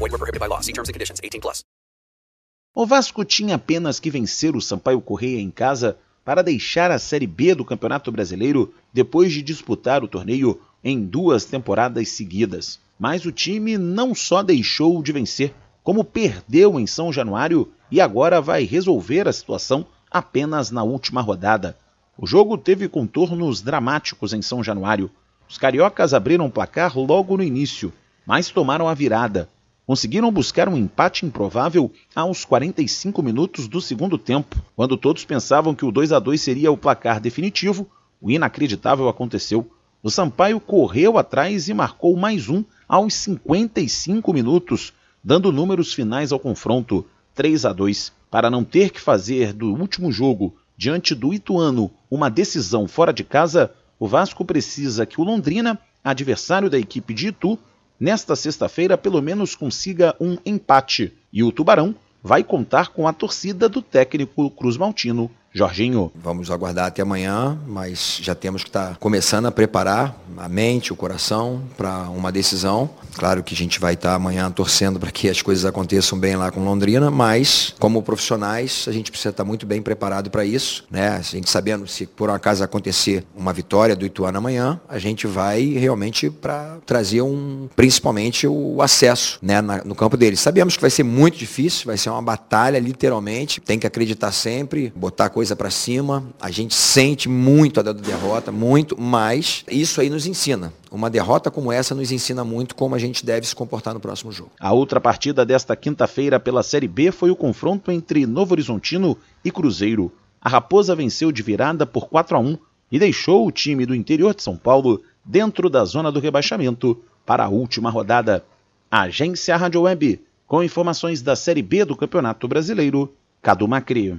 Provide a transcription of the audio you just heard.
Void were prohibited by law. See terms and conditions. 18 plus. O Vasco tinha apenas que vencer o Sampaio Correia em casa para deixar a Série B do Campeonato Brasileiro depois de disputar o torneio em duas temporadas seguidas. Mas o time não só deixou de vencer, como perdeu em São Januário e agora vai resolver a situação apenas na última rodada. O jogo teve contornos dramáticos em São Januário. Os cariocas abriram o placar logo no início, mas tomaram a virada. Conseguiram buscar um empate improvável aos 45 minutos do segundo tempo. Quando todos pensavam que o 2 a 2 seria o placar definitivo, o inacreditável aconteceu. O Sampaio correu atrás e marcou mais um aos 55 minutos, dando números finais ao confronto 3 a 2. Para não ter que fazer do último jogo diante do Ituano uma decisão fora de casa, o Vasco precisa que o Londrina, adversário da equipe de Itu, nesta sexta-feira pelo menos consiga um empate. E o Tubarão vai contar com a torcida do técnico Cruz Maltino, Jorginho. Vamos aguardar até amanhã, mas já temos que estar começando a preparar a mente, o coração para uma decisão. Claro que a gente vai estar amanhã torcendo para que as coisas aconteçam bem lá com Londrina, mas como profissionais a gente precisa estar muito bem preparado para isso, né? A gente sabendo se por um acaso acontecer uma vitória do Ituano amanhã, a gente vai realmente para trazer um, principalmente o acesso, né, na, no campo deles. Sabemos que vai ser muito difícil, vai ser uma batalha literalmente. Tem que acreditar sempre, botar a coisa para cima. A gente sente muito a derrota, muito, mas isso aí nos ensina. Uma derrota como essa nos ensina muito como a gente deve se comportar no próximo jogo. A outra partida desta quinta-feira pela Série B foi o confronto entre Novo Horizontino e Cruzeiro. A Raposa venceu de virada por 4 a 1 e deixou o time do interior de São Paulo dentro da zona do rebaixamento para a última rodada. A Agência Rádio Web, com informações da Série B do Campeonato Brasileiro, Cadu Macri.